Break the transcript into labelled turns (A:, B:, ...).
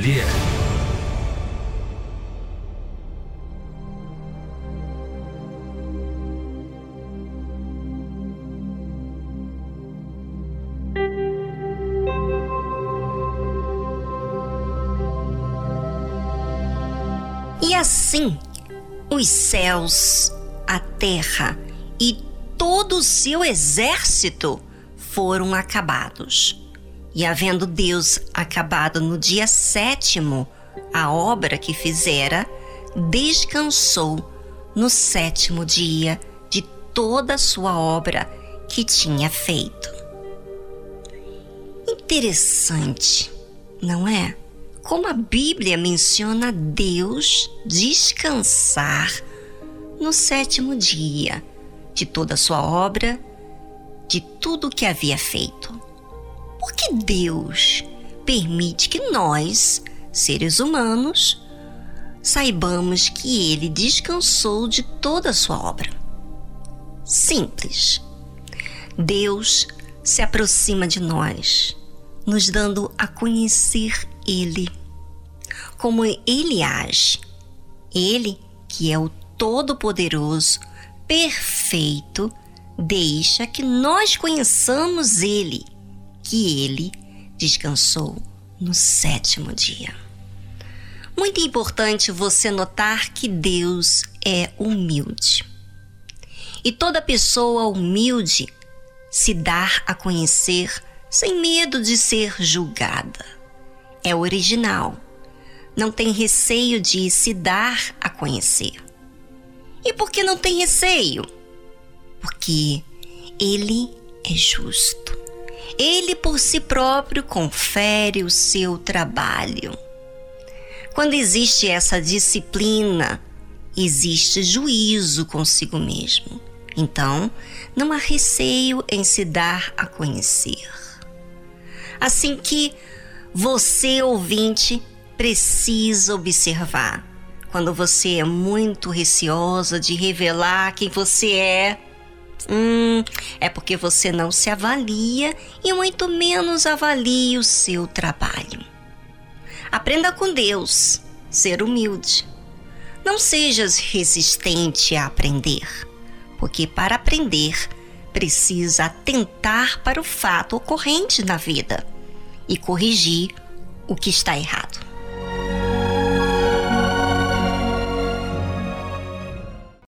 A: como Ele é.
B: E assim os céus, a terra e todo o seu exército foram acabados. E havendo Deus acabado no dia sétimo a obra que fizera, descansou no sétimo dia de toda a sua obra que tinha feito. Interessante, não é? como a Bíblia menciona Deus descansar no sétimo dia de toda a sua obra, de tudo o que havia feito. Porque Deus permite que nós, seres humanos, saibamos que Ele descansou de toda a sua obra. Simples. Deus se aproxima de nós, nos dando a conhecer Ele como ele age. Ele, que é o Todo-Poderoso, perfeito, deixa que nós conheçamos ele, que ele descansou no sétimo dia. Muito importante você notar que Deus é humilde. E toda pessoa humilde se dá a conhecer sem medo de ser julgada. É original não tem receio de se dar a conhecer. E por que não tem receio? Porque ele é justo. Ele por si próprio confere o seu trabalho. Quando existe essa disciplina, existe juízo consigo mesmo. Então, não há receio em se dar a conhecer. Assim que você, ouvinte, precisa observar. Quando você é muito receosa de revelar quem você é, hum, é porque você não se avalia e muito menos avalia o seu trabalho. Aprenda com Deus, ser humilde. Não sejas resistente a aprender, porque para aprender precisa atentar para o fato ocorrente na vida e corrigir o que está errado.